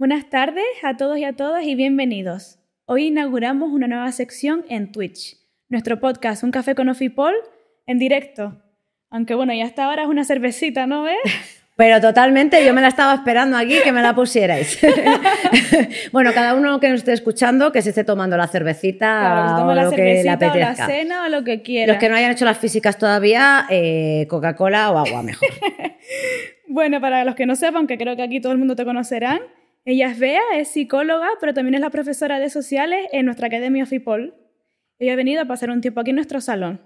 Buenas tardes a todos y a todas y bienvenidos. Hoy inauguramos una nueva sección en Twitch, nuestro podcast Un Café con Ofipol en directo. Aunque bueno, ya hasta ahora es una cervecita, ¿no ves? Pero totalmente, yo me la estaba esperando aquí que me la pusierais. bueno, cada uno que nos esté escuchando, que se esté tomando la cervecita o la lo que le apetezca. la cena o lo que quiera. Los que no hayan hecho las físicas todavía, eh, Coca-Cola o agua mejor. bueno, para los que no sepan, que creo que aquí todo el mundo te conocerán, ella es Bea, es psicóloga, pero también es la profesora de sociales en nuestra Academia FIPOL. Ella ha venido a pasar un tiempo aquí en nuestro salón.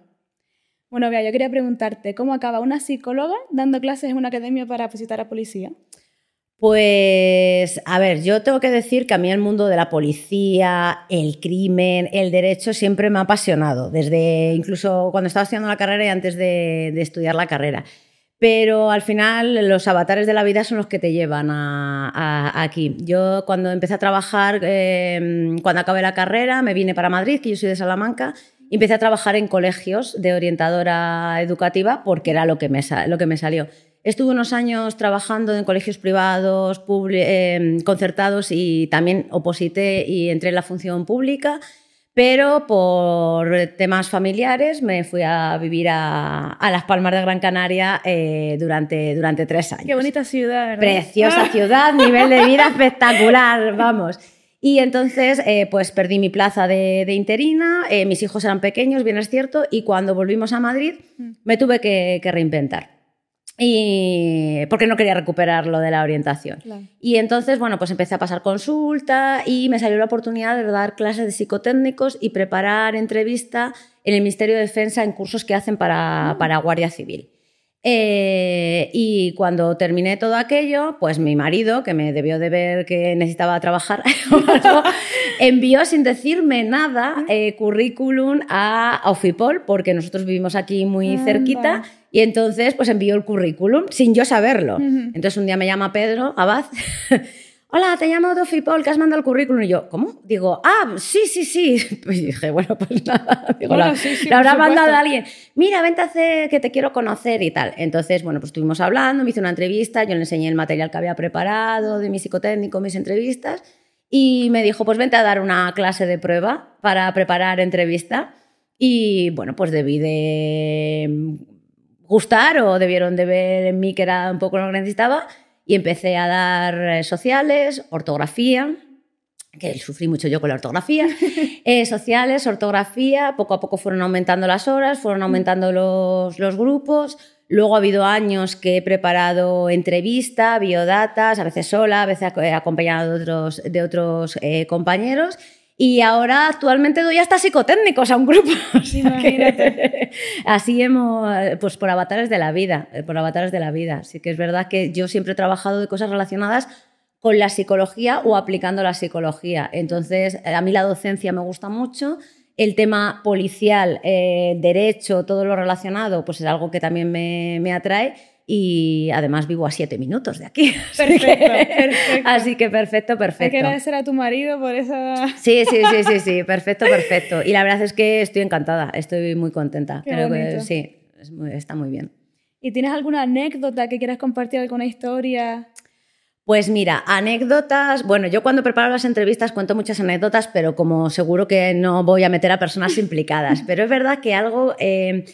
Bueno, Bea, yo quería preguntarte, ¿cómo acaba una psicóloga dando clases en una academia para visitar a policía? Pues, a ver, yo tengo que decir que a mí el mundo de la policía, el crimen, el derecho siempre me ha apasionado, desde incluso cuando estaba estudiando la carrera y antes de, estudiar la carrera. Pero al final los avatares de la vida son los que te llevan aquí. Yo cuando empecé a trabajar, em, cuando acabé la carrera, me vine para Madrid, que yo soy de Salamanca, y empecé a trabajar en colegios de orientadora educativa porque era lo que me, salió. Estuve unos años trabajando en colegios privados, eh, concertados y también oposité y entré en la función pública, pero por temas familiares me fui a vivir a, Las Palmas de Gran Canaria eh, durante, durante tres años. Qué bonita ciudad, ¿verdad? Preciosa ciudad, nivel de vida espectacular, vamos. Y entonces, eh, pues perdí mi plaza de, interina, eh, mis hijos eran pequeños, bien es cierto, y cuando volvimos a Madrid mm. me tuve que, reinventar. Y porque no quería recuperar lo de la orientación. Y entonces, bueno, pues empecé a pasar consulta y me salió la oportunidad de dar clases de psicotécnicos y preparar entrevista en el Ministerio de Defensa en cursos que hacen para, mm. para Guardia Civil. Eh, y cuando terminé todo aquello, pues mi marido, que me debió de ver que necesitaba trabajar, envió sin decirme nada eh, currículum a Ofipol, porque nosotros vivimos aquí muy cerquita, y entonces pues envió el currículum sin yo saberlo. Entonces un día me llama Pedro Abad hola, te llamo Dofipol, que has mandado el currículum. Y yo, ¿cómo? Digo, ah, sí, sí, sí. Y dije, bueno, pues nada. Digo, la, habrá mandado a alguien. Mira, vente a hacer que te quiero conocer y tal. Entonces, bueno, pues estuvimos hablando, me hizo una entrevista, yo le enseñé el material que había preparado de mi psicotécnico, mis entrevistas. Y me dijo, pues vente a dar una clase de prueba para preparar entrevista. Y bueno, pues debí de gustar o debieron de ver en mí que era un poco lo que necesitaba y empecé a dar eh, sociales, ortografía, que sufrí mucho yo con la ortografía, eh, sociales, ortografía, poco a poco fueron aumentando las horas, fueron aumentando los, los grupos, luego ha habido años que he preparado entrevista, biodatas, a veces sola, a veces acompañada de otros, de otros eh, compañeros, y ahora actualmente doy hasta psicotécnicos a un grupo. así hemos, pues por avatares de la vida, eh, por avatares de la vida. Así que es verdad que yo siempre he trabajado de cosas relacionadas con la psicología o aplicando la psicología. Entonces, a mí la docencia me gusta mucho. El tema policial, eh, derecho, todo lo relacionado, pues es algo que también me, me atrae y además vivo a siete minutos de aquí. Perfecto, perfecto. Así que perfecto, perfecto. Hay que agradecer a tu marido por esa... Sí, sí, sí, sí, sí, perfecto, perfecto. Y la verdad es que estoy encantada, estoy muy contenta. Creo que sí, está muy bien. ¿Y tienes alguna anécdota que quieras compartir, alguna historia? Pues mira, anécdotas. Bueno, yo cuando preparo las entrevistas cuento muchas anécdotas, pero como seguro que no voy a meter a personas implicadas. Pero es verdad que algo eh,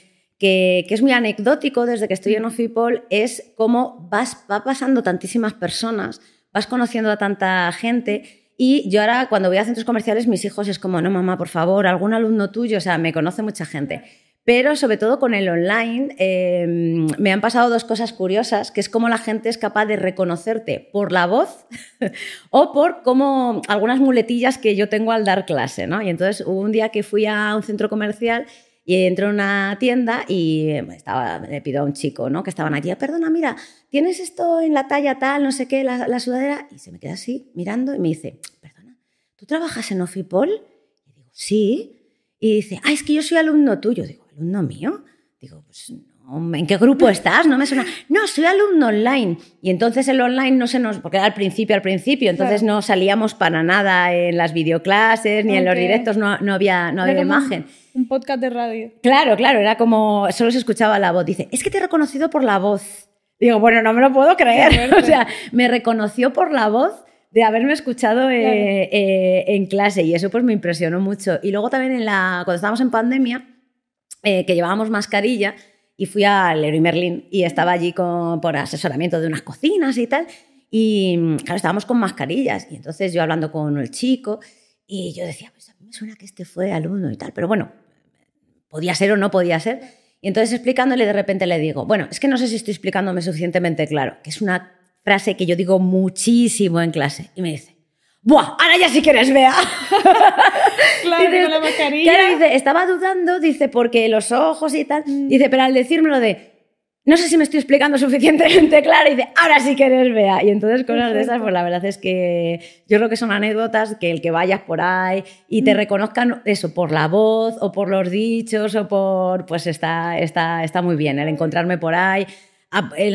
que, es muy anecdótico desde que estoy en Ofipol, es cómo vas, va pasando tantísimas personas, vas conociendo a tanta gente. Y yo ahora, cuando voy a centros comerciales, mis hijos es como, no, mamá, por favor, algún alumno tuyo, o sea, me conoce mucha gente. Pero sobre todo con el online, em, me han pasado dos cosas curiosas, que es cómo la gente es capaz de reconocerte por la voz o por cómo algunas muletillas que yo tengo al dar clase, ¿no? Y entonces hubo un día que fui a un centro comercial y entro en una tienda y estaba, le pido a un chico ¿no? que estaban allí, perdona, mira, ¿tienes esto en la talla tal, no sé qué, la, sudadera? Y se me queda así mirando y me dice, perdona, ¿tú trabajas en Ofipol? Y digo, sí. Y dice, ah, es que yo soy alumno tuyo. Digo, ¿alumno mío? Digo, pues ¿en qué grupo estás? No me suena. No, soy alumno online. Y entonces el online no se nos, porque era al principio, al principio, entonces no salíamos para nada en las videoclases ni en los directos, no, no había, no había imagen. Un, podcast de radio. Claro, claro, era como, solo se escuchaba la voz. Dice, es que te he reconocido por la voz. Digo, bueno, no me lo puedo creer. O sea, me reconoció por la voz de haberme escuchado eh, eh, en clase y eso pues me impresionó mucho. Y luego también en la, cuando estábamos en pandemia, eh, que llevábamos mascarilla y fui al Leroy Merlin y estaba allí con, por asesoramiento de unas cocinas y tal. Y claro, estábamos con mascarillas y entonces yo hablando con el chico y yo decía, pues a mí me suena que este fue alumno y tal, pero bueno, podía ser o no podía ser. Y entonces explicándole de repente le digo, bueno, es que no sé si estoy explicándome suficientemente claro, que es una frase que yo digo muchísimo en clase. Y me dice, ¡buah! Ahora ya si quieres, vea. claro, con la mascarilla. Claro, dice, estaba dudando, dice, porque los ojos y tal. Mm. Dice, pero al decírmelo de, no sé si me estoy explicando suficientemente claro, y dice, ahora sí quieres, vea. Y entonces cosas de esas, pues la verdad es que yo creo que son anécdotas que el que vayas por ahí y te mm. reconozcan eso por la voz o por los dichos o por, pues está, está, está muy bien el encontrarme por ahí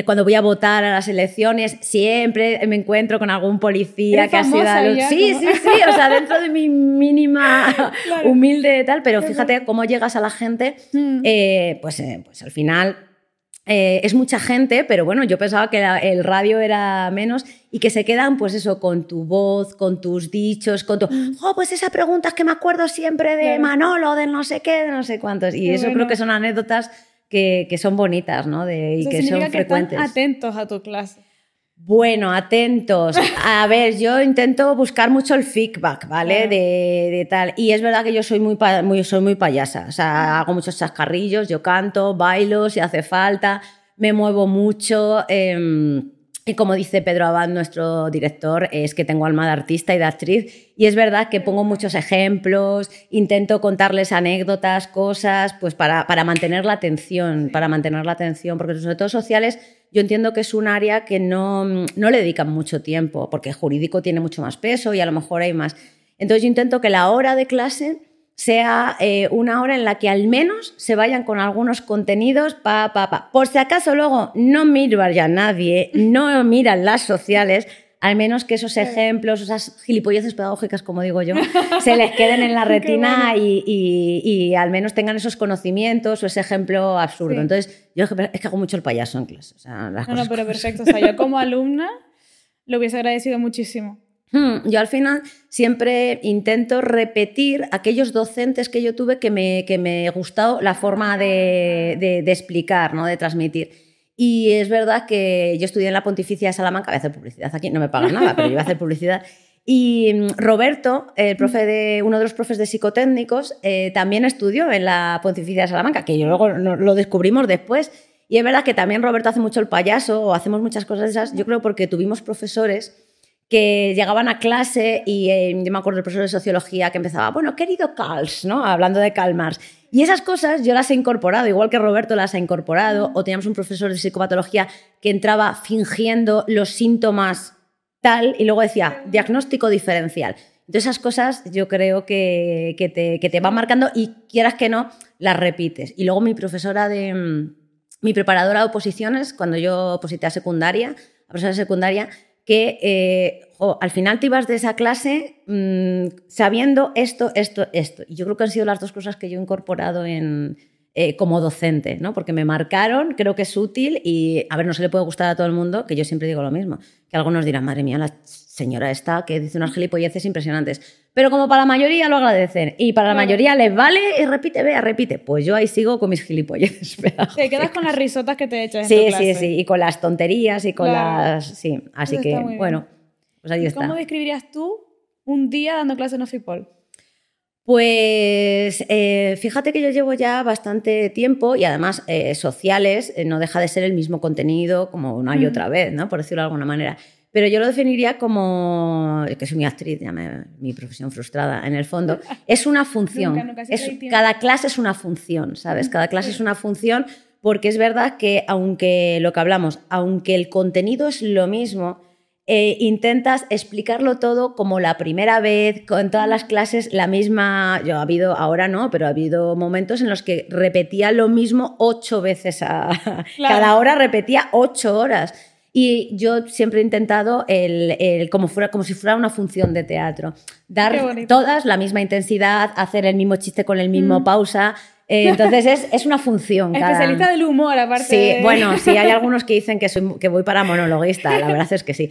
cuando voy a votar a las elecciones, siempre me encuentro con algún policía que ha sido... Sí, sí, sí, o sea, dentro de mi mínima humilde tal, pero fíjate cómo llegas a la gente, mm. eh, pues, eh, pues al final... Eh, es mucha gente, pero bueno, yo pensaba que el radio era menos y que se quedan, pues eso, con tu voz, con tus dichos, con tu. Mm. Oh, pues esa pregunta es que me acuerdo siempre de Manolo, de no sé qué, de no sé cuántos. Y eso creo que son anécdotas que, son bonitas, ¿no? De, y que son frecuentes. atentos a tu clase. Bueno, atentos. A ver, yo intento buscar mucho el feedback, ¿vale? De, tal. Y es verdad que yo soy muy, muy, soy muy payasa. O sea, hago muchos chascarrillos, yo canto, bailo si hace falta, me muevo mucho. Em, y como dice Pedro Abad, nuestro director, es que tengo alma de artista y de actriz. Y es verdad que pongo muchos ejemplos, intento contarles anécdotas, cosas, pues para, para mantener la atención, para mantener la atención, porque sobre todo sociales yo entiendo que es un área que no, no le dedican mucho tiempo, porque jurídico tiene mucho más peso y a lo mejor hay más. Entonces yo intento que la hora de clase sea eh, una hora en la que al menos se vayan con algunos contenidos, pa, pa, pa. Por si acaso luego no mira ya nadie, no miran las sociales, al menos que esos ejemplos, esas gilipolleces pedagógicas, como digo yo, se les queden en la retina y, al menos tengan esos conocimientos o ese ejemplo absurdo. Entonces, yo es que hago mucho el payaso en clase. no, no, pero perfecto. O sea, yo como alumna lo hubiese agradecido muchísimo. Hmm, yo al final siempre intento repetir aquellos docentes que yo tuve que me, que me gustó la forma de, de, explicar, ¿no? de transmitir. Y es verdad que yo estudié en la Pontificia de Salamanca, voy a hacer publicidad aquí, no me pagan nada, pero yo voy a hacer publicidad. Y mm, Roberto, el profe de, uno de los profes de psicotécnicos, eh, también estudió en la Pontificia de Salamanca, que yo luego lo descubrimos después. Y es verdad que también Roberto hace mucho el payaso o hacemos muchas cosas esas, yo creo porque tuvimos profesores que llegaban a clase y eh, yo me acuerdo del profesor de sociología que empezaba, bueno, querido Carls, ¿no? Hablando de Karl Marx. Y esas cosas yo las he incorporado, igual que Roberto las ha incorporado, o teníamos un profesor de psicopatología que entraba fingiendo los síntomas tal y luego decía, diagnóstico diferencial. Entonces esas cosas yo creo que, que, te, que te van marcando y quieras que no, las repites. Y luego mi profesora de... Mm, mi preparadora de oposiciones, cuando yo oposité a secundaria, a profesora de secundaria, que eh, al final te ibas de esa clase mm, sabiendo esto, esto, esto. Y yo creo que han sido las dos cosas que yo he incorporado en, eh, como docente, ¿no? porque me marcaron, creo que es útil y, a ver, no se le puede gustar a todo el mundo, que yo siempre digo lo mismo, que algunos dirán, madre mía, la señora esta que dice unas gilipolleces impresionantes. Pero como para la mayoría lo agradecen y para la mayoría les vale y repite, vea, repite. Pues yo ahí sigo con mis gilipolleces. Te quedas con las risotas que te echas. Sí, sí, sí. Y con las tonterías y con las. Sí, así que, bueno, pues ahí está. ¿Cómo describirías tú un día dando clases en Ofipol? Pues eh, fíjate que yo llevo ya bastante tiempo y además eh, sociales eh, no deja de ser el mismo contenido como una y otra vez, ¿no? por decirlo de alguna manera. Pero yo lo definiría como, que soy mi actriz, ya mi profesión frustrada, en el fondo, es una función. cada clase es una función, ¿sabes? Cada clase es una función porque es verdad que aunque lo que hablamos, aunque el contenido es lo mismo, eh, intentas explicarlo todo como la primera vez, con todas las clases la misma, yo ha habido, ahora no, pero ha habido momentos en los que repetía lo mismo ocho veces a cada hora, repetía ocho horas. Y yo siempre he intentado el, como, fuera, como si fuera una función de teatro. Dar todas la misma intensidad, hacer el mismo chiste con el mismo mm. pausa. Eh, entonces es, es, una función. Especialista del humor, aparte. Sí, bueno, sí, hay algunos que dicen que, soy, que voy para monologuista, la verdad es que sí.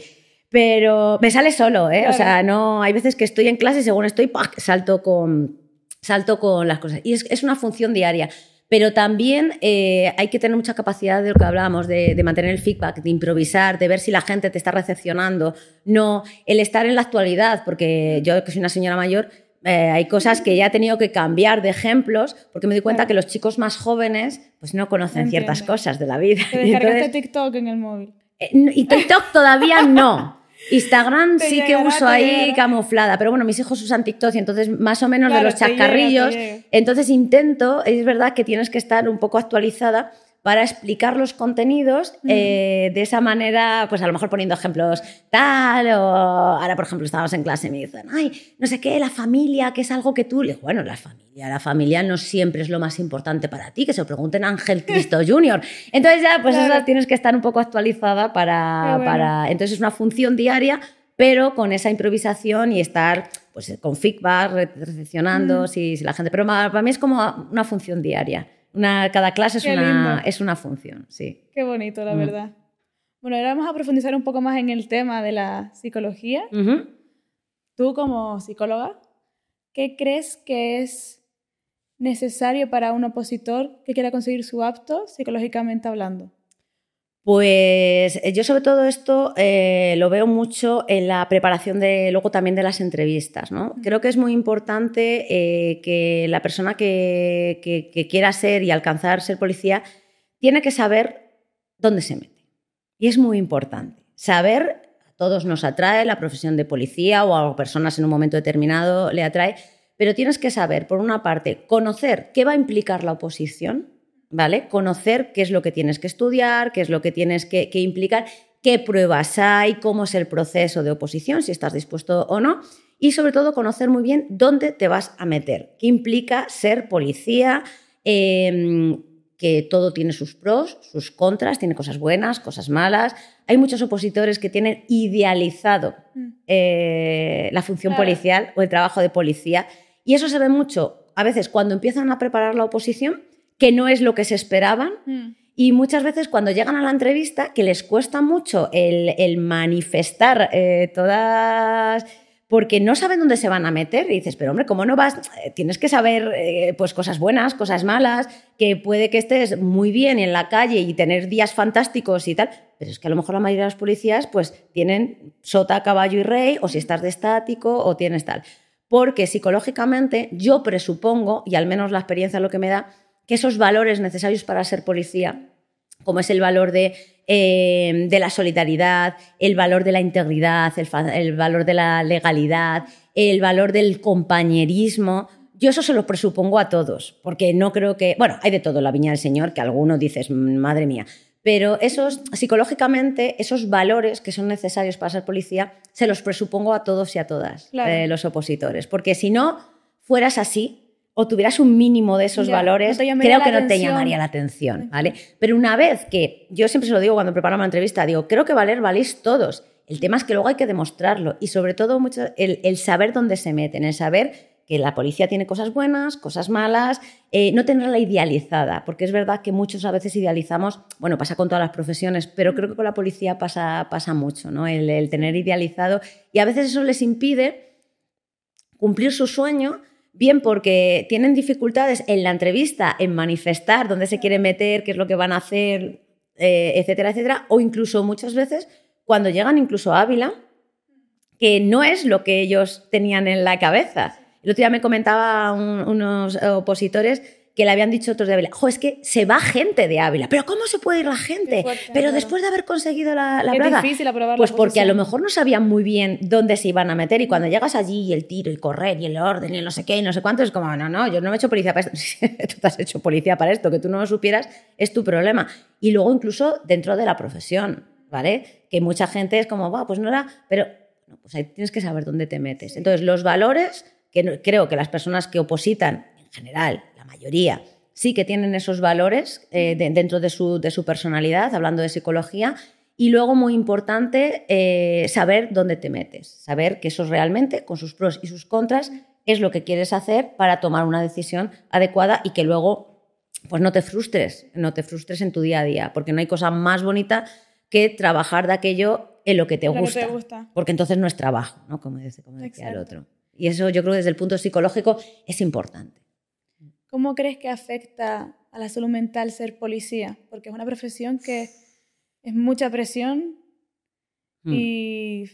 Pero me sale solo, ¿eh? O sea, no, hay veces que estoy en clase y según estoy, salto con, salto con las cosas. Y es, es una función diaria. Pero también eh, hay que tener mucha capacidad de lo que hablábamos, de, de, mantener el feedback, de improvisar, de ver si la gente te está recepcionando. No, el estar en la actualidad, porque yo que soy una señora mayor, eh, hay cosas que ya he tenido que cambiar de ejemplos porque me doy cuenta que los chicos más jóvenes pues no conocen ciertas cosas de la vida. Te descargaste TikTok en el móvil. Eh, y TikTok todavía no. Instagram sí que uso ahí camuflada, pero bueno, mis hijos usan TikTok y entonces más o menos de los chascarrillos. Entonces intento, es verdad que tienes que estar un poco actualizada para explicar los contenidos eh, de esa manera, pues a lo mejor poniendo ejemplos tal, o ahora por ejemplo estábamos en clase y me dicen, ay, no sé qué, la familia, que es algo que tú, le digo, bueno, la familia, la familia no siempre es lo más importante para ti, que se lo pregunten a Ángel Cristo Jr. Entonces ya, pues eso tienes que estar un poco actualizada para, para, entonces es una función diaria, pero con esa improvisación y estar pues con feedback, recepcionando, si, si la gente, pero para mí es como una función diaria cada clase es una, es una, función, sí. Qué bonito, la mm. verdad. Bueno, ahora vamos a profundizar un poco más en el tema de la psicología. Tú como psicóloga, ¿qué crees que es necesario para un opositor que quiera conseguir su apto psicológicamente hablando? Pues eh, yo sobre todo esto eh, lo veo mucho en la preparación de luego también de las entrevistas. ¿no? Creo que es muy importante eh, que la persona que, que, quiera ser y alcanzar ser policía tiene que saber dónde se mete. Y es muy importante. Saber, a todos nos atrae la profesión de policía o a personas en un momento determinado le atrae, pero tienes que saber, por una parte, conocer qué va a implicar la oposición ¿vale? Conocer qué es lo que tienes que estudiar, qué es lo que tienes que, implicar, qué pruebas hay, cómo es el proceso de oposición, si estás dispuesto o no, y sobre todo conocer muy bien dónde te vas a meter, qué implica ser policía, em, que todo tiene sus pros, sus contras, tiene cosas buenas, cosas malas. Hay muchos opositores que tienen idealizado mm. eh, la función policial o el trabajo de policía, y eso se ve mucho a veces cuando empiezan a preparar la oposición que no es lo que se esperaban. Mm. Y muchas veces cuando llegan a la entrevista, que les cuesta mucho el, manifestar eh, todas porque no saben dónde se van a meter. Y dices, pero hombre, ¿cómo no vas? Eh, tienes que saber eh, pues cosas buenas, cosas malas, que puede que estés muy bien en la calle y tener días fantásticos y tal. Pero es que a lo mejor la mayoría de los policías pues tienen sota, caballo y rey, o si estás de estático, o tienes tal. Porque psicológicamente yo presupongo, y al menos la experiencia lo que me da, que esos valores necesarios para ser policía, como es el valor de, eh, de la solidaridad, el valor de la integridad, el, valor de la legalidad, el valor del compañerismo, yo eso se lo presupongo a todos, porque no creo que, bueno, hay de todo la viña del Señor, que alguno dices, madre mía, pero esos, psicológicamente, esos valores que son necesarios para ser policía, se los presupongo a todos y a todas eh, los opositores, porque si no fueras así, o tuvieras un mínimo de esos valores, creo que no te llamaría la atención, ¿vale? Pero una vez que, yo siempre se lo digo cuando preparo una entrevista, digo, creo que valer valéis todos. El tema es que luego hay que demostrarlo y sobre todo mucho el, saber dónde se meten, el saber que la policía tiene cosas buenas, cosas malas, eh, no tenerla idealizada, porque es verdad que muchos a veces idealizamos, bueno, pasa con todas las profesiones, pero creo que con la policía pasa, pasa mucho, ¿no? El, el tener idealizado y a veces eso les impide cumplir su sueño bien porque tienen dificultades en la entrevista, en manifestar dónde se quieren meter, qué es lo que van a hacer, eh, etcétera, etcétera, o incluso muchas veces cuando llegan incluso a Ávila, que no es lo que ellos tenían en la cabeza. El otro día me comentaba unos opositores que le habían dicho otros de Ávila, jo, es que se va gente de Ávila, pero ¿cómo se puede ir la gente? pero después de haber conseguido la, la plaza. difícil aprobar Pues porque a lo mejor no sabían muy bien dónde se iban a meter y cuando llegas allí y el tiro y correr y el orden y no sé qué y no sé cuánto, es como, no, no, yo no me he hecho policía para esto. tú te has hecho policía para esto, que tú no lo supieras es tu problema. Y luego incluso dentro de la profesión, ¿vale? Que mucha gente es como, va, pues no era, pero no, pues ahí tienes que saber dónde te metes. Entonces, los valores que creo que las personas que opositan en general mayoría, sí que tienen esos valores eh, dentro de su, de su, personalidad, hablando de psicología. Y luego, muy importante, eh, saber dónde te metes, saber que eso realmente, con sus pros y sus contras, es lo que quieres hacer para tomar una decisión adecuada y que luego pues no te frustres, no te frustres en tu día a día, porque no hay cosa más bonita que trabajar de aquello en lo que te, Lo que gusta, te gusta. Porque entonces no es trabajo, ¿no? Como, dice, como decía el otro. Y eso yo creo que desde el punto psicológico es importante. ¿Cómo crees que afecta a la salud mental ser policía? Porque es una profesión que es mucha presión Mm. y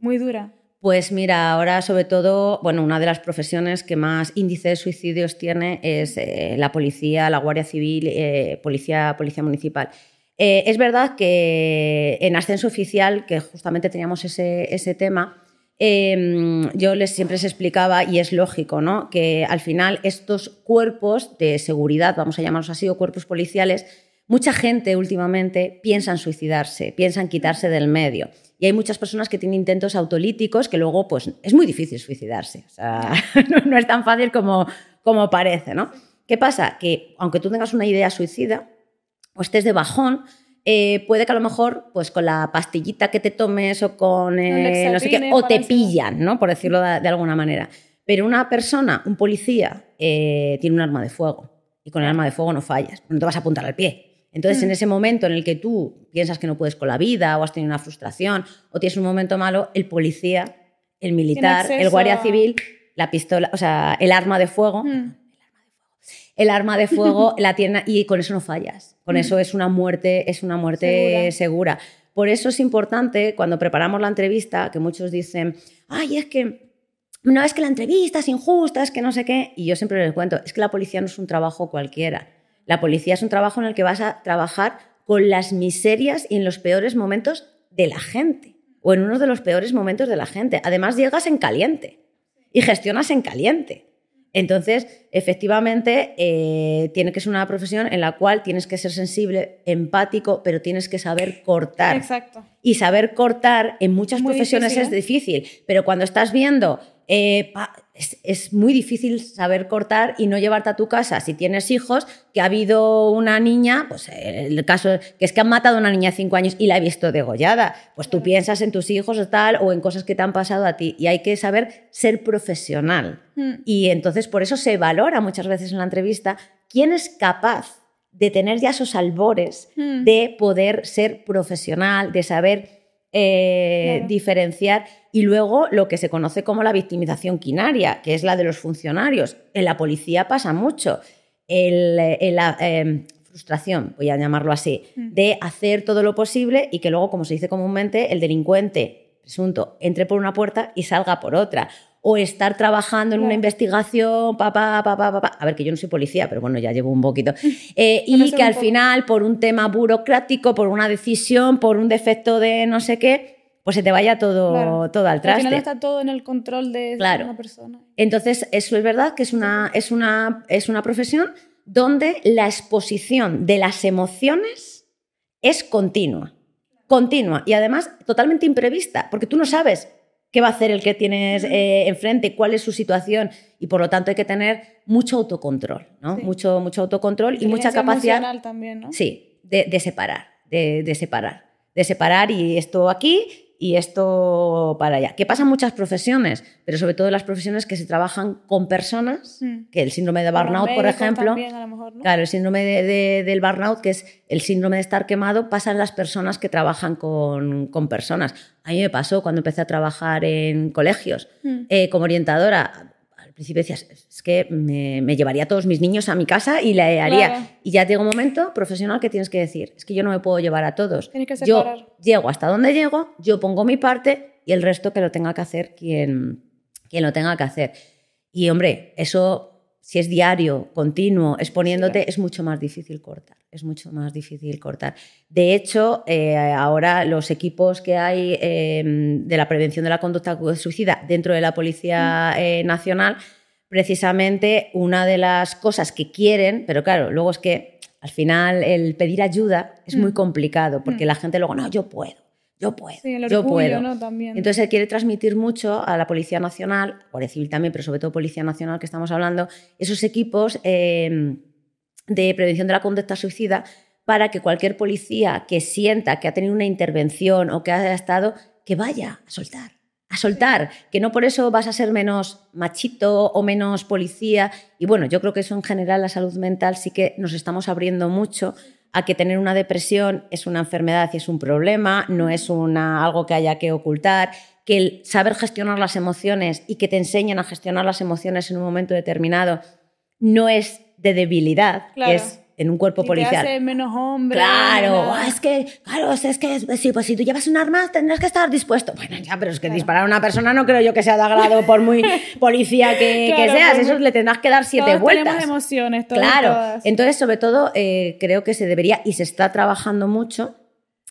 muy dura. Pues mira, ahora sobre todo, bueno, una de las profesiones que más índice de suicidios tiene es eh, la policía, la Guardia Civil, eh, policía, policía municipal. Eh, es verdad que en ascenso oficial, que justamente teníamos ese, ese tema, eh, yo les siempre les explicaba, y es lógico, ¿no? que al final estos cuerpos de seguridad, vamos a llamarlos así, o cuerpos policiales, mucha gente últimamente piensa en suicidarse, piensa en quitarse del medio. Y hay muchas personas que tienen intentos autolíticos que luego, pues, es muy difícil suicidarse. O sea, no, no es tan fácil como, como parece, ¿no? ¿Qué pasa? Que aunque tú tengas una idea suicida o estés de bajón, eh, puede que a lo mejor, pues con la pastillita que te tomes o con eh, no sé qué, o te pillan, ¿no? Por decirlo de, de alguna manera. Pero una persona, un policía, eh, tiene un arma de fuego y con el arma de fuego no fallas, no te vas a apuntar al pie. Entonces, Mm. en ese momento en el que tú piensas que no puedes con la vida o has tenido una frustración o tienes un momento malo, el policía, el militar, el guardia civil, la pistola, o sea, el arma de fuego, Mm. El arma de fuego la tiene y con eso no fallas. Con eso es una muerte, es una muerte segura. Por eso es importante cuando preparamos la entrevista que muchos dicen, ay, es que no es que la entrevista es injusta, es que no sé qué. Y yo siempre les cuento, es que la policía no es un trabajo cualquiera. La policía es un trabajo en el que vas a trabajar con las miserias y en los peores momentos de la gente, o en uno de los peores momentos de la gente. Además, llegas en caliente y gestionas en caliente. Entonces, efectivamente, eh, tiene que ser una profesión en la cual tienes que ser sensible, empático, pero tienes que saber cortar. Exacto. Y saber cortar en muchas Muy profesiones difícil, es difícil, pero cuando estás viendo, eh, pa- es, es muy difícil saber cortar y no llevarte a tu casa. Si tienes hijos, que ha habido una niña, pues el caso que es que han matado a una niña de 5 años y la he visto degollada, pues tú piensas en tus hijos o tal, o en cosas que te han pasado a ti. Y hay que saber ser profesional. Mm. Y entonces por eso se valora muchas veces en la entrevista quién es capaz de tener ya esos albores Mm. de poder ser profesional, de saber eh, Claro. diferenciar y luego lo que se conoce como la victimización quinaria, que es la de los funcionarios. En la policía pasa mucho. El- el- la eh, frustración, voy a llamarlo así, Mm. de hacer todo lo posible y que luego, como se dice comúnmente, el delincuente presunto entre por una puerta y salga por otra. O estar trabajando en una investigación, papá, papá, papá. A ver, que yo no soy policía, pero bueno, ya llevo un poquito. Eh, y que al final, por un tema burocrático, por una decisión, por un defecto de no sé qué, pues se te vaya todo, Claro. todo al Al traste. final está todo en el control de Claro. una persona. Entonces, eso es verdad que es una, es una, es una profesión donde la exposición de las emociones es continua. Continua y además totalmente imprevista, porque tú no sabes qué va a hacer el que tienes eh, enfrente, cuál es su situación y por lo tanto hay que tener mucho autocontrol, ¿no? Sí. Mucho, mucho autocontrol y mucha capacidad también, ¿no? Sí, de, de separar, de, de separar, de separar y esto aquí y esto para allá. Que pasa en muchas profesiones, pero sobre todo en las profesiones que se trabajan con personas, Mm. que el síndrome de burnout, por ejemplo, también, a lo mejor, ¿no? claro, el síndrome de- de- del burnout, que es el síndrome de estar quemado, pasa en las personas que trabajan con, con personas. A mí me pasó cuando empecé a trabajar en colegios Mm. eh, como orientadora. Al principio decías, es que me, me llevaría a todos mis niños a mi casa y le haría. Claro. Y ya llega un momento profesional que tienes que decir, es que yo no me puedo llevar a todos. Que yo llego hasta donde llego, yo pongo mi parte y el resto que lo tenga que hacer quien, quien lo tenga que hacer. Y hombre, eso si es diario, continuo, exponiéndote, claro. es mucho más difícil cortar. Es mucho más difícil cortar. De hecho, eh, ahora los equipos que hay eh, de la prevención de la conducta suicida dentro de la Policía eh, Nacional, precisamente una de las cosas que quieren, pero claro, luego es que al final el pedir ayuda es muy Mm. complicado, porque Mm. la gente luego, no, yo puedo, yo puedo, Sí, el yo puedo. ¿no? También. Entonces se quiere transmitir mucho a la Policía Nacional, Guardia Civil también, pero sobre todo Policía Nacional que estamos hablando, esos equipos eh, de prevención de la conducta suicida para que cualquier policía que sienta que ha tenido una intervención o que ha estado, que vaya a soltar, a soltar, que no por eso vas a ser menos machito o menos policía. Y bueno, yo creo que eso en general, la salud mental, sí que nos estamos abriendo mucho a que tener una depresión es una enfermedad y es un problema, no es una, algo que haya que ocultar, que el saber gestionar las emociones y que te enseñen a gestionar las emociones en un momento determinado no es de debilidad, es en un cuerpo Y te policial. hace menos hombre. Claro, menos- es que, claro, es que sí, pues si tú llevas un arma tendrás que estar dispuesto. Bueno, ya, pero es que disparar a una persona no creo yo que sea de agrado por muy policía que, seas. Eso le tendrás que dar siete Todos vueltas. tenemos emociones, todos Claro, todas. entonces sobre todo eh, creo que se debería y se está trabajando mucho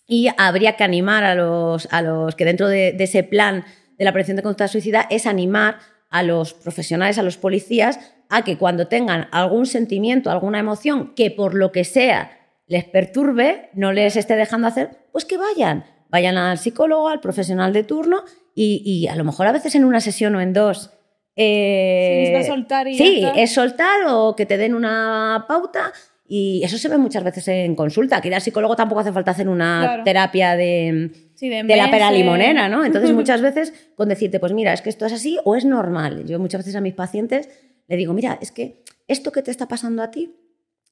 y habría que animar a los, a los que dentro de, de ese plan de la prevención de conducta suicida es animar a los profesionales, a los policías, a que cuando tengan algún sentimiento, alguna emoción que por lo que sea les perturbe, no les esté dejando hacer, pues que vayan. Vayan al psicólogo, al profesional de turno y, y a lo mejor a veces en una sesión o en dos. eh, Sí, soltar y es soltar o que te den una pauta y eso se ve muchas veces en consulta. Que ir al psicólogo tampoco hace falta hacer una Claro. terapia de, Sí, de de la pera limonera, ¿no? Entonces muchas veces con decirte, pues mira, es que esto es así o es normal. Yo muchas veces a mis pacientes le digo, mira, es que esto que te está pasando a ti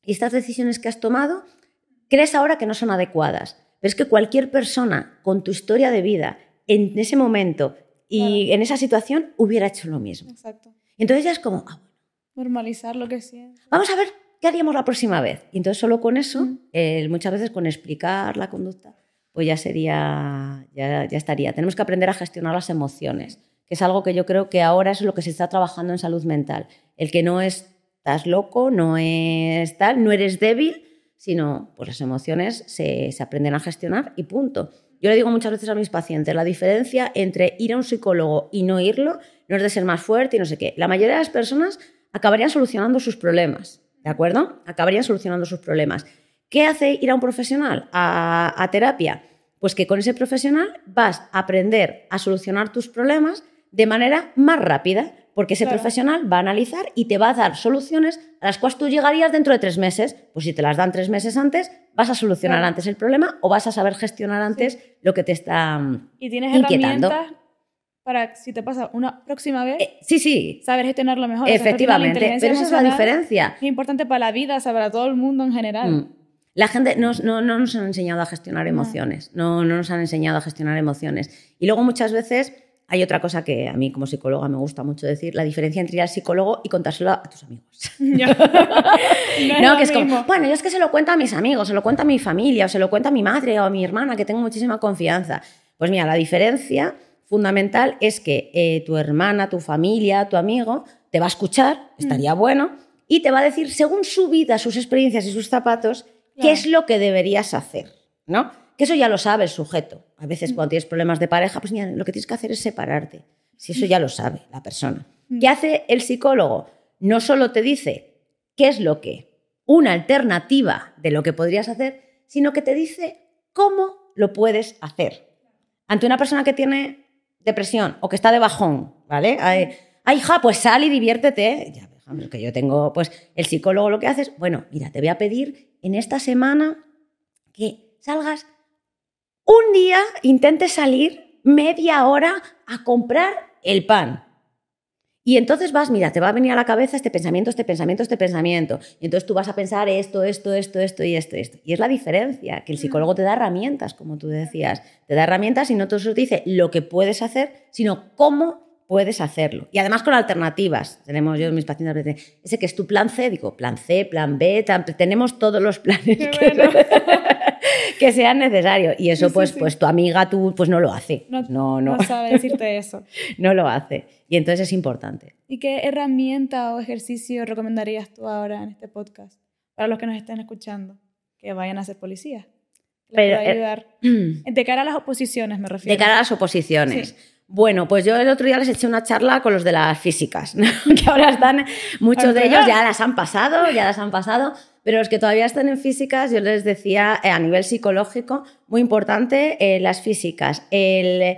y estas decisiones que has tomado, crees ahora que no son adecuadas. Pero es que cualquier persona con tu historia de vida en ese momento y en esa situación hubiera hecho lo mismo. Exacto. Entonces ya es como, ah, Normalizar lo que sientes. vamos a ver qué haríamos la próxima vez. Y entonces solo con eso, Mm. eh, muchas veces con explicar la conducta, pues ya sería, ya, ya estaría. Tenemos que aprender a gestionar las emociones, es algo que yo creo que ahora es lo que se está trabajando en salud mental. El que no estás loco, no es tal, no eres débil, sino pues las emociones se, se aprenden a gestionar y punto. Yo le digo muchas veces a mis pacientes, la diferencia entre ir a un psicólogo y no irlo no es de ser más fuerte y no sé qué. La mayoría de las personas acabarían solucionando sus problemas, ¿de acuerdo? Acabarían solucionando sus problemas. ¿Qué hace ir a un profesional a, a terapia? Pues que con ese profesional vas a aprender a solucionar tus problemas de manera más rápida, porque ese Claro. profesional va a analizar y te va a dar soluciones a las cuales tú llegarías dentro de tres meses. Pues si te las dan tres meses antes, vas a solucionar Claro. antes el problema o vas a saber gestionar antes lo que te está mm, Y tienes inquietando. herramientas para, si te pasa una próxima vez, Eh, sí, sí, saber gestionarlo mejor. O sea, efectivamente, pero esa es la diferencia. Es importante para la vida, o sea, para todo el mundo en general. Mm. La gente no, no- no nos han enseñado a gestionar emociones, no, no nos han enseñado a gestionar emociones. Y luego muchas veces hay otra cosa que a mí como psicóloga me gusta mucho decir, la diferencia entre ir al psicólogo y contárselo a tus amigos. No es que es como, bueno, yo es que se lo cuento a mis amigos, se lo cuento a mi familia, o se lo cuento a mi madre o a mi hermana, que tengo muchísima confianza. Pues mira, la diferencia fundamental es que eh, tu hermana, tu familia, tu amigo te va a escuchar, estaría bueno, y te va a decir, según su vida, sus experiencias y sus zapatos, qué es lo que deberías hacer, ¿no? Que eso ya lo sabe el sujeto. A veces cuando tienes problemas de pareja, pues mira, lo que tienes que hacer es separarte. Si eso ya lo sabe la persona. ¿Qué hace el psicólogo? No solo te dice qué es lo que, una alternativa de lo que podrías hacer, sino que te dice cómo lo puedes hacer. Ante una persona que tiene depresión o que está de bajón, ¿vale? Ay, ay, hija, pues sal y diviértete. Ya, déjame, que yo tengo, pues el psicólogo lo que hace es, bueno, mira, te voy a pedir en esta semana que salgas un día, intentes salir media hora a comprar el pan. Y entonces vas, mira, te va a venir a la cabeza este pensamiento, este pensamiento, este pensamiento. Y entonces tú vas a pensar esto, esto, esto, esto y esto, esto. Y es la diferencia, que el psicólogo te da herramientas, como tú decías. Te da herramientas y no te dice lo que puedes hacer, sino cómo puedes hacerlo. Y además con alternativas. Tenemos yo, mis pacientes, dicen, ese que es tu plan C, digo, plan C, plan B, tan- tenemos todos los planes Qué que, bueno. que sean necesarios. Y eso, Sí, pues, sí. pues tu amiga, tú, pues no lo hace. No, no, no, no sabe decirte eso. no lo hace. Y entonces es importante. ¿Y qué herramienta o ejercicio recomendarías tú ahora en este podcast para los que nos estén escuchando? Que vayan a ser policías. Pero, eh, ayudar. De cara a las oposiciones, me refiero. De cara a las oposiciones. Sí. Bueno, pues yo el otro día les eché una charla con los de las físicas, ¿no? que ahora están, muchos de ellos ya las han pasado, ya las han pasado, pero los que todavía están en físicas, yo les decía eh, a nivel psicológico, muy importante eh, las físicas, el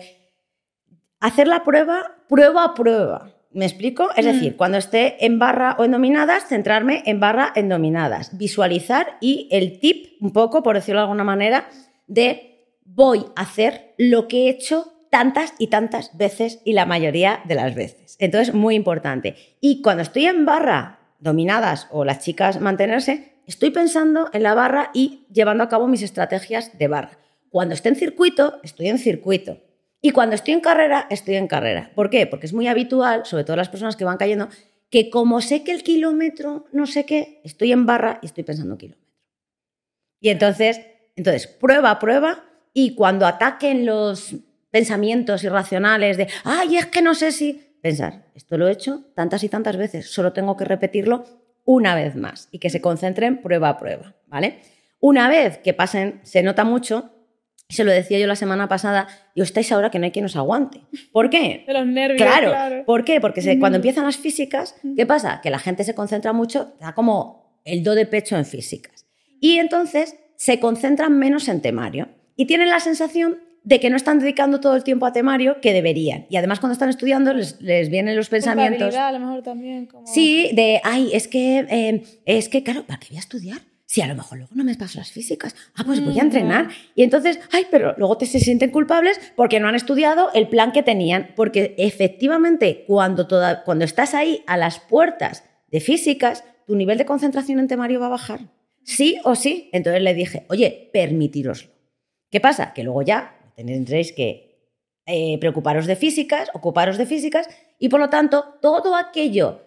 hacer la prueba prueba a prueba. ¿Me explico? Es Mm. decir, cuando esté en barra o en dominadas, centrarme en barra en dominadas, visualizar y el tip, un poco, por decirlo de alguna manera, de voy a hacer lo que he hecho tantas y tantas veces y la mayoría de las veces. Entonces, muy importante. Y cuando estoy en barra dominadas o las chicas mantenerse, estoy pensando en la barra y llevando a cabo mis estrategias de barra. Cuando esté en circuito, estoy en circuito. Y cuando estoy en carrera, estoy en carrera. ¿Por qué? Porque es muy habitual, sobre todo las personas que van cayendo, que como sé que el kilómetro no sé qué, estoy en barra y estoy pensando en kilómetro. Y entonces, entonces, prueba, prueba, y cuando ataquen los pensamientos irracionales de, ay, es que no sé si, pensar, esto lo he hecho tantas y tantas veces, solo tengo que repetirlo una vez más y que se concentren prueba a prueba, ¿vale? Una vez que pasen, se nota mucho, se lo decía yo la semana pasada, y estáis ahora que no hay quien os aguante. ¿Por qué? De los nervios. Claro. ¿Por qué? Porque cuando empiezan las físicas, ¿qué pasa? Que la gente se concentra mucho, da como el do de pecho en físicas. Y entonces se concentran menos en temario y tienen la sensación de que no están dedicando todo el tiempo a temario que deberían. Y además cuando están estudiando les, vienen los pensamientos... a lo mejor también. Sí, de, ay, es que, eh, es que, claro, ¿para qué voy a estudiar? Si a lo mejor luego no me paso las físicas, ah, pues voy a mm, entrenar. Y entonces, ay, pero luego te se sienten culpables porque no han estudiado el plan que tenían. Porque efectivamente, cuando, toda, cuando estás ahí a las puertas de físicas, tu nivel de concentración en temario va a bajar. Sí o sí. Entonces le dije, oye, permitiroslo. ¿Qué pasa? Que luego ya tendréis que eh, preocuparos de físicas, ocuparos de físicas y por lo tanto todo aquello,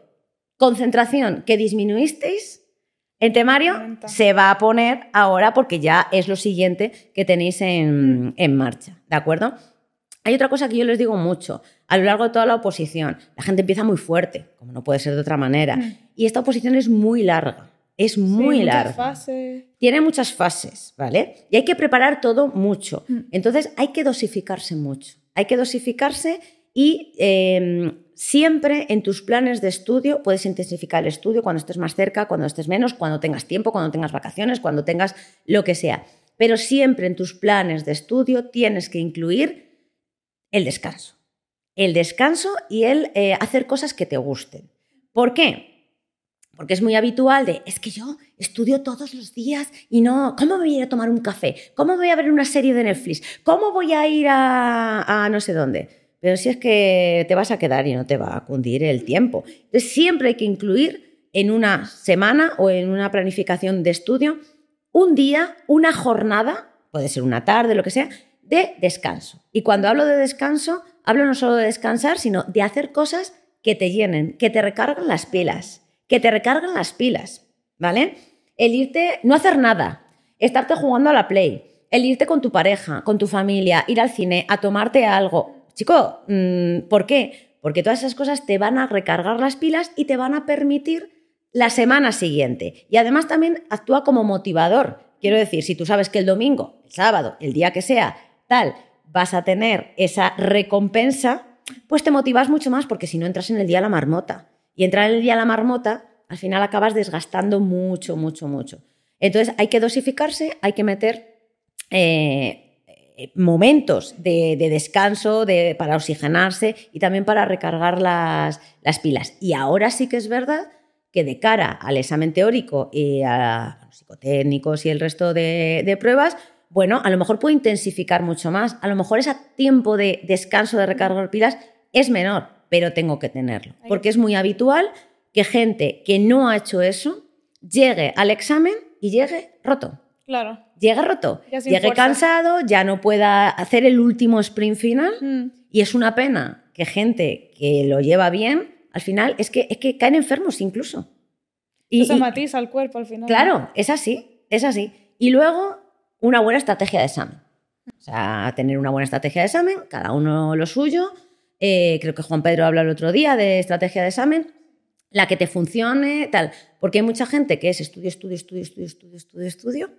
concentración que disminuisteis en temario, se va a poner ahora porque ya es lo siguiente que tenéis en, en marcha, ¿de acuerdo? Hay otra cosa que yo les digo mucho. A lo largo de toda la oposición, la gente empieza muy fuerte, como no puede ser de otra manera. Mm. Y esta oposición es muy larga. Es muy larga. Tiene muchas fases, ¿vale? Y hay que preparar todo mucho. Mm. Entonces hay que dosificarse mucho. Hay que dosificarse y em, siempre en tus planes de estudio puedes intensificar el estudio cuando estés más cerca, cuando estés menos, cuando tengas tiempo, cuando tengas vacaciones, cuando tengas lo que sea. Pero siempre en tus planes de estudio tienes que incluir el descanso. El descanso y el eh, hacer cosas que te gusten. ¿Por qué? Porque es muy habitual de, es que yo estudio todos los días y no, ¿cómo voy a ir a tomar un café? ¿Cómo voy a ver una serie de Netflix? ¿Cómo voy a ir a, no sé dónde? Pero si es que te vas a quedar y no te va a cundir el tiempo. Entonces siempre hay que incluir en una semana o en una planificación de estudio un día, una jornada, puede ser una tarde, lo que sea, de descanso. Y cuando hablo de descanso, hablo no solo de descansar, sino de hacer cosas que te llenen, que te recargan las pilas que te recargan las pilas, ¿vale? El irte, no hacer nada, estarte jugando a la play, el irte con tu pareja, con tu familia, ir al cine, a tomarte algo. Chico, mm, ¿por qué? Porque todas esas cosas te van a recargar las pilas y te van a permitir la semana siguiente. Y además también actúa como motivador. Quiero decir, si tú sabes que el domingo, el sábado, el día que sea, tal, vas a tener esa recompensa, pues te motivas mucho más porque si no entras en el día a la marmota. Y entrar en el día a la marmota, al final acabas desgastando mucho, mucho, mucho. Entonces hay que dosificarse, hay que meter eh, momentos de, descanso de, para oxigenarse y también para recargar las, pilas. Y ahora sí que es verdad que de cara al examen teórico y a los psicotécnicos y el resto de, de pruebas, bueno, a lo mejor puede intensificar mucho más. A lo mejor ese tiempo de descanso, de recargar pilas, es menor pero tengo que tenerlo. Porque es muy habitual que gente que no ha hecho eso llegue al examen y llegue roto. Claro. Llegue roto. Llegue cansado, ya no pueda hacer el último sprint final. Mm. Y es una pena que gente que lo lleva bien, al final, es que, es que caen enfermos incluso. Y, Eso matiza al cuerpo al final. Claro, es así, es así. Y luego, una buena estrategia de examen. O sea, tener una buena estrategia de examen, cada uno lo suyo, eh, creo que Juan Pedro habla el otro día de estrategia de examen, la que te funcione, tal. Porque hay mucha gente que es estudio, estudio, estudio, estudio, estudio, estudio, estudio,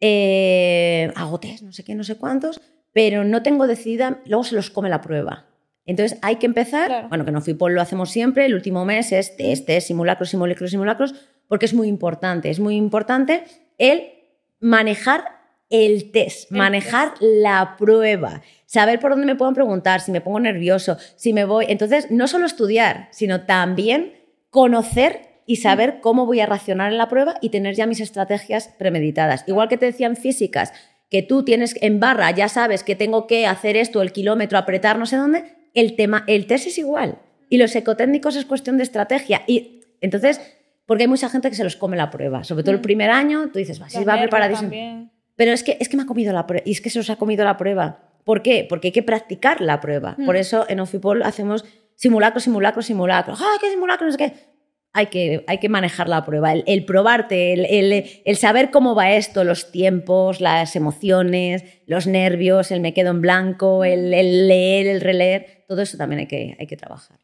eh, hago test, no sé qué, no sé cuántos, pero no tengo decidida, luego se los come la prueba. Entonces hay que empezar, bueno, que no por lo hacemos siempre, el último mes es test, test, simulacros, simulacros, simulacros, porque es muy importante, es muy importante el manejar el test, manejar la prueba, saber por dónde me pueden preguntar, si me pongo nervioso, si me voy. Entonces, no solo estudiar, sino también conocer y saber cómo voy a racionar en la prueba y tener ya mis estrategias premeditadas. Igual que te decían físicas, que tú tienes en barra, ya sabes que tengo que hacer esto, el kilómetro, apretar, no sé dónde, el tema, el test es igual. Y los ecotécnicos es cuestión de estrategia. Y entonces, Porque hay mucha gente que se los come la prueba. Sobre todo el primer año, tú dices, va, si va preparadísimo. Pero es que, es que me ha comido la prueba. Y es que se os ha comido la prueba. ¿Por qué? Porque hay que practicar la prueba. Por eso en Ofipol hacemos simulacro, simulacro, simulacro. ¡Ah, qué simulacro! No sé qué hay que, hay que manejar la prueba, el, probarte, el, saber cómo va esto, los tiempos, las emociones, los nervios, el me quedo en blanco, el, leer, el releer, todo eso también hay que, hay que trabajar.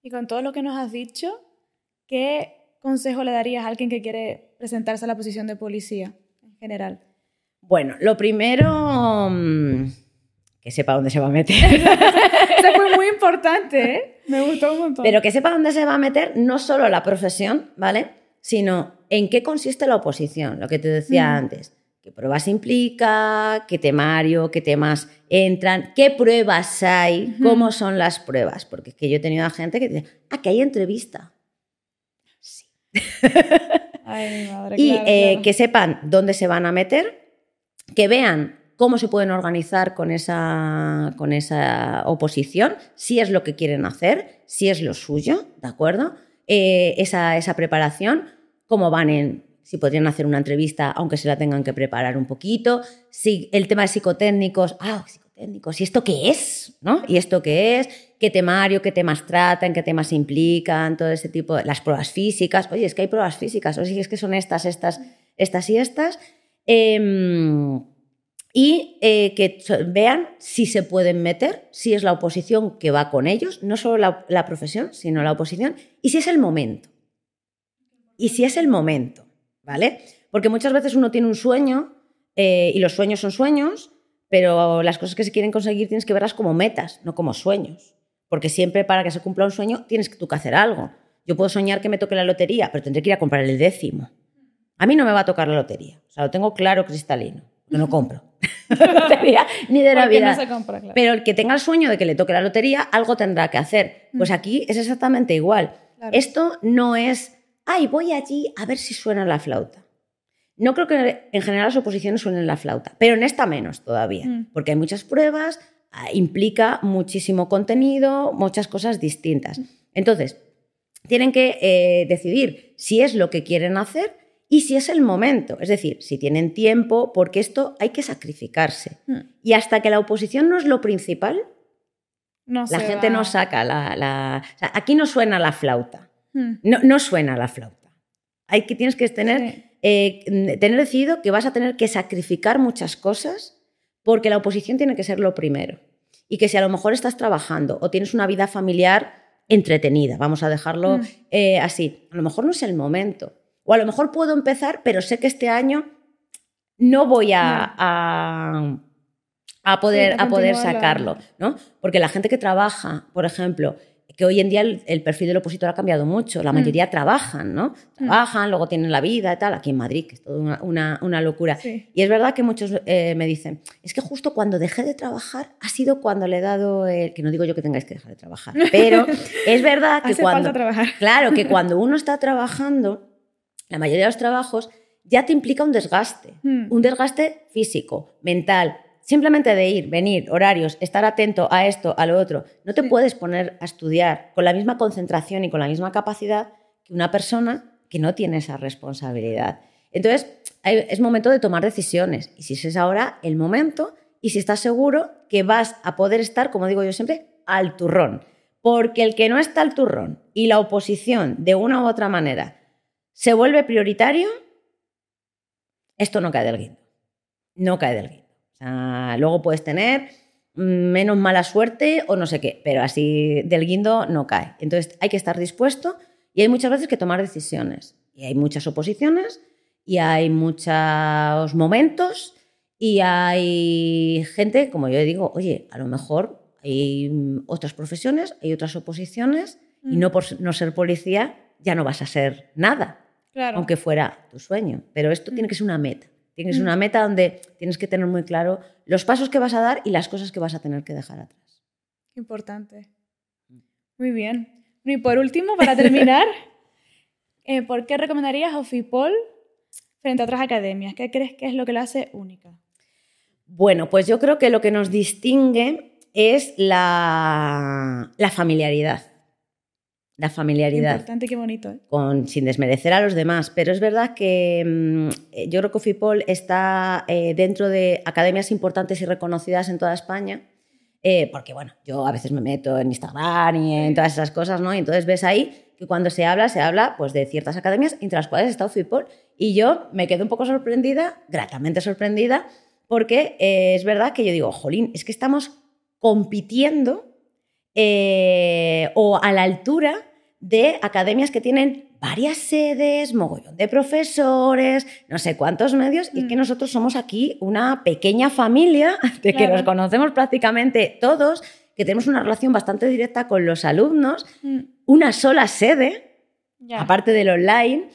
Y con todo lo que nos has dicho, ¿qué consejo le darías a alguien que quiere presentarse a la posición de policía general? Bueno, lo primero, mm, que sepa dónde se va a meter. Eso fue muy importante, ¿eh? Me gustó un montón. Pero que sepa dónde se va a meter no solo la profesión, ¿vale? Sino en qué consiste la oposición, lo que te decía antes. ¿Qué pruebas implica? ¿Qué temario? ¿Qué temas entran? ¿Qué pruebas hay? ¿Cómo son las pruebas? Porque es que yo he tenido a gente que dice, ah, que hay entrevista. Sí. Ay, madre, y eh, que sepan dónde se van a meter, que vean cómo se pueden organizar con esa, con esa oposición, si es lo que quieren hacer, si es lo suyo, ¿de acuerdo? Eh, esa, esa preparación, cómo van en, si podrían hacer una entrevista, aunque se la tengan que preparar un poquito, si el tema de psicotécnicos, ah, psicotécnicos, ¿y esto qué es? ¿No? ¿Y esto qué es? ¿Qué temario, qué temas tratan, qué temas implican, todo ese tipo, las pruebas físicas, oye, es que hay pruebas físicas, oye, es que son estas, estas, estas y estas. Em, y eh, que vean si se pueden meter, si es la oposición que va con ellos, no solo la, profesión, sino la oposición, y si es el momento. Y si es el momento, ¿vale? Porque muchas veces uno tiene un sueño eh, y los sueños son sueños, pero las cosas que se quieren conseguir tienes que verlas como metas, no como sueños. Porque siempre para que se cumpla un sueño tienes que tú que hacer algo. Yo puedo soñar que me toque la lotería, pero tendré que ir a comprar el décimo. A mí no me va a tocar la lotería. O sea, lo tengo claro cristalino. Yo no compro. lotería ni de Navidad. Pero el que tenga el sueño de que le toque la lotería, algo tendrá que hacer. Pues mm. aquí es exactamente igual. Esto no es, ay, voy allí a ver si suena la flauta. No creo que en general las oposiciones suenen la flauta, pero en esta menos todavía, mm. porque hay muchas pruebas, implica muchísimo contenido, muchas cosas distintas. Entonces, tienen que eh, decidir si es lo que quieren hacer y si es el momento, es decir, si tienen tiempo, porque esto hay que sacrificarse. Hmm. Y hasta que la oposición no es lo principal, la gente no saca la... aquí no suena la flauta, hmm. no, no, suena la flauta. Hay que, tienes que tener, eh, tener decidido que vas a tener que sacrificar muchas cosas porque la oposición tiene que ser lo primero. Y que si a lo mejor estás trabajando o tienes una vida familiar entretenida, vamos a dejarlo hmm. eh, así, a lo mejor no es el momento o a lo mejor puedo empezar, pero sé que este año no voy a, a, poder, a poder sacarlo, ¿no? Porque la gente que trabaja, por ejemplo, que hoy en día el, perfil del opositor ha cambiado mucho, la mm. mayoría trabajan, ¿no? Mm. Trabajan, luego tienen la vida y tal, aquí en Madrid, que es toda una, locura. Y es verdad que muchos eh, me dicen, es que justo cuando dejé de trabajar ha sido cuando le he dado, el... que no digo yo que tengáis que dejar de trabajar, pero es verdad que cuando... trabajar. Claro, que cuando uno está trabajando la mayoría de los trabajos ya te implica un desgaste, hmm. un desgaste físico, mental, simplemente de ir, venir, horarios, estar atento a esto, a lo otro. No te puedes poner a estudiar con la misma concentración y con la misma capacidad que una persona que no tiene esa responsabilidad. Entonces, es momento de tomar decisiones. Y si es ahora el momento, y si estás seguro que vas a poder estar, como digo yo siempre, al turrón. Porque el que no está al turrón y la oposición, de una u otra manera, se vuelve prioritario, esto no cae del guindo. No cae del guindo. Sea, luego puedes tener menos mala suerte o no sé qué, pero así del guindo no cae. Entonces hay que estar dispuesto y hay muchas veces que tomar decisiones. Y hay muchas oposiciones y hay muchos momentos y hay gente, como yo digo, oye, a lo mejor hay otras profesiones, hay otras oposiciones y mm. no por no ser policía ya no vas a ser nada aunque fuera tu sueño. Pero esto tiene que ser una meta. Tienes una meta donde tienes que tener muy claro los pasos que vas a dar y las cosas que vas a tener que dejar atrás. Importante. Muy bien. Y por último, para terminar, eh, ¿por qué recomendarías Ofipol frente a otras academias? ¿Qué crees que es lo que la hace única? Bueno, pues yo creo que lo que nos distingue es la, la familiaridad. La familiaridad. Importante, qué bonito. ¿eh? Con, sin desmerecer a los demás, pero es verdad que mm, yo creo que FIPOL está eh, dentro de academias importantes y reconocidas en toda España, eh, porque bueno, yo a veces me meto en Instagram y en todas esas cosas, ¿no? Y entonces ves ahí que cuando se habla, se habla pues de ciertas academias, entre las cuales está FIPOL, y yo me quedo un poco sorprendida, gratamente sorprendida, porque es verdad que yo digo, jolín, es que estamos compitiendo eh, o a la altura de academias que tienen varias sedes, mogollón de profesores, no sé cuántos medios, y que mm. nosotros somos aquí una pequeña familia de que nos conocemos prácticamente todos, que tenemos una relación bastante directa con los alumnos, mm. una sola sede, aparte del online,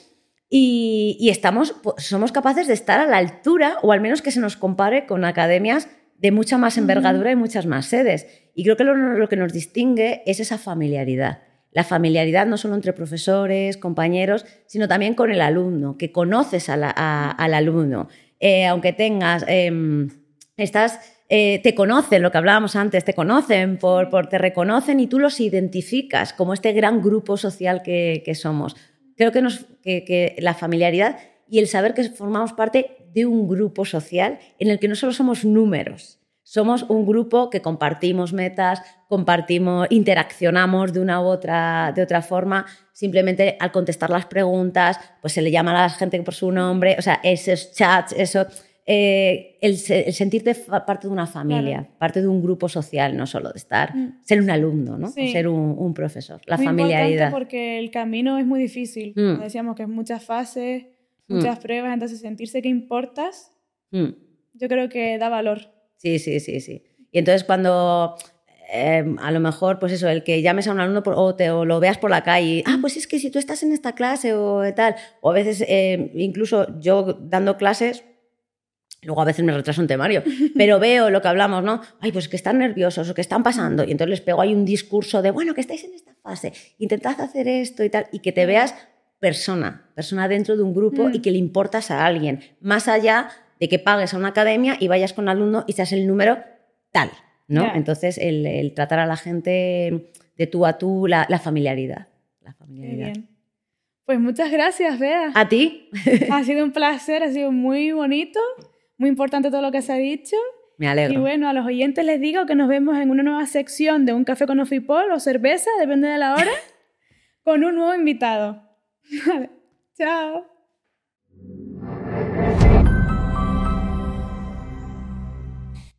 y, estamos, somos capaces de estar a la altura, o al menos que se nos compare con academias de mucha más envergadura y muchas más sedes. Y creo que lo, que nos distingue es esa familiaridad. La familiaridad no solo entre profesores, compañeros, sino también con el alumno, que conoces al alumno. Eh, aunque tengas, em, estás, eh, te conocen, lo que hablábamos antes, te conocen, por, por, te reconocen y tú los identificas como este gran grupo social que, somos. Creo que, nos, que la familiaridad y el saber que formamos parte de un grupo social en el que no solo somos números, somos un grupo que compartimos metas, compartimos, interaccionamos de una u otra, de otra forma. Simplemente al contestar las preguntas, pues se le llama a la gente por su nombre. O sea, esos chats, eso, eh, el, sentirte parte de una familia, parte de un grupo social, no solo de estar, mm. ser un alumno, ¿no? ser un, profesor. La muy familiaridad. porque el camino es muy difícil. Mm. Decíamos que es muchas fases, mm. muchas pruebas, entonces sentirse que importas, yo creo que da valor. Sí, sí, sí, sí. Y entonces cuando em, a lo mejor, pues eso, el que llames a un alumno o, te, o lo veas por la calle, ah, pues es que si tú estás en esta clase o tal, o a veces em, incluso yo dando clases, Luego a veces me retraso un temario, pero veo lo que hablamos, ¿no? Ay, pues que están nerviosos o que están pasando. Y entonces les pego ahí un discurso de, bueno, que estáis en esta fase, intentad hacer esto y tal, y que te veas persona, persona dentro de un grupo y mm. que le importas a alguien, más allá de que pagues a una academia y vayas con alumno y seas el número tal, ¿no? Entonces, el, tratar a la gente de tú a tú, la, familiaridad. La familiaridad. Bien. Pues muchas gracias, Bea. A ti. ha sido un placer, ha sido muy bonito, muy importante todo lo que se ha dicho. Me alegro. Y bueno, a los oyentes les digo que nos vemos en una nueva sección de un café con Ofipol o cerveza, depende de la hora, con un nuevo invitado. Vale. Chao.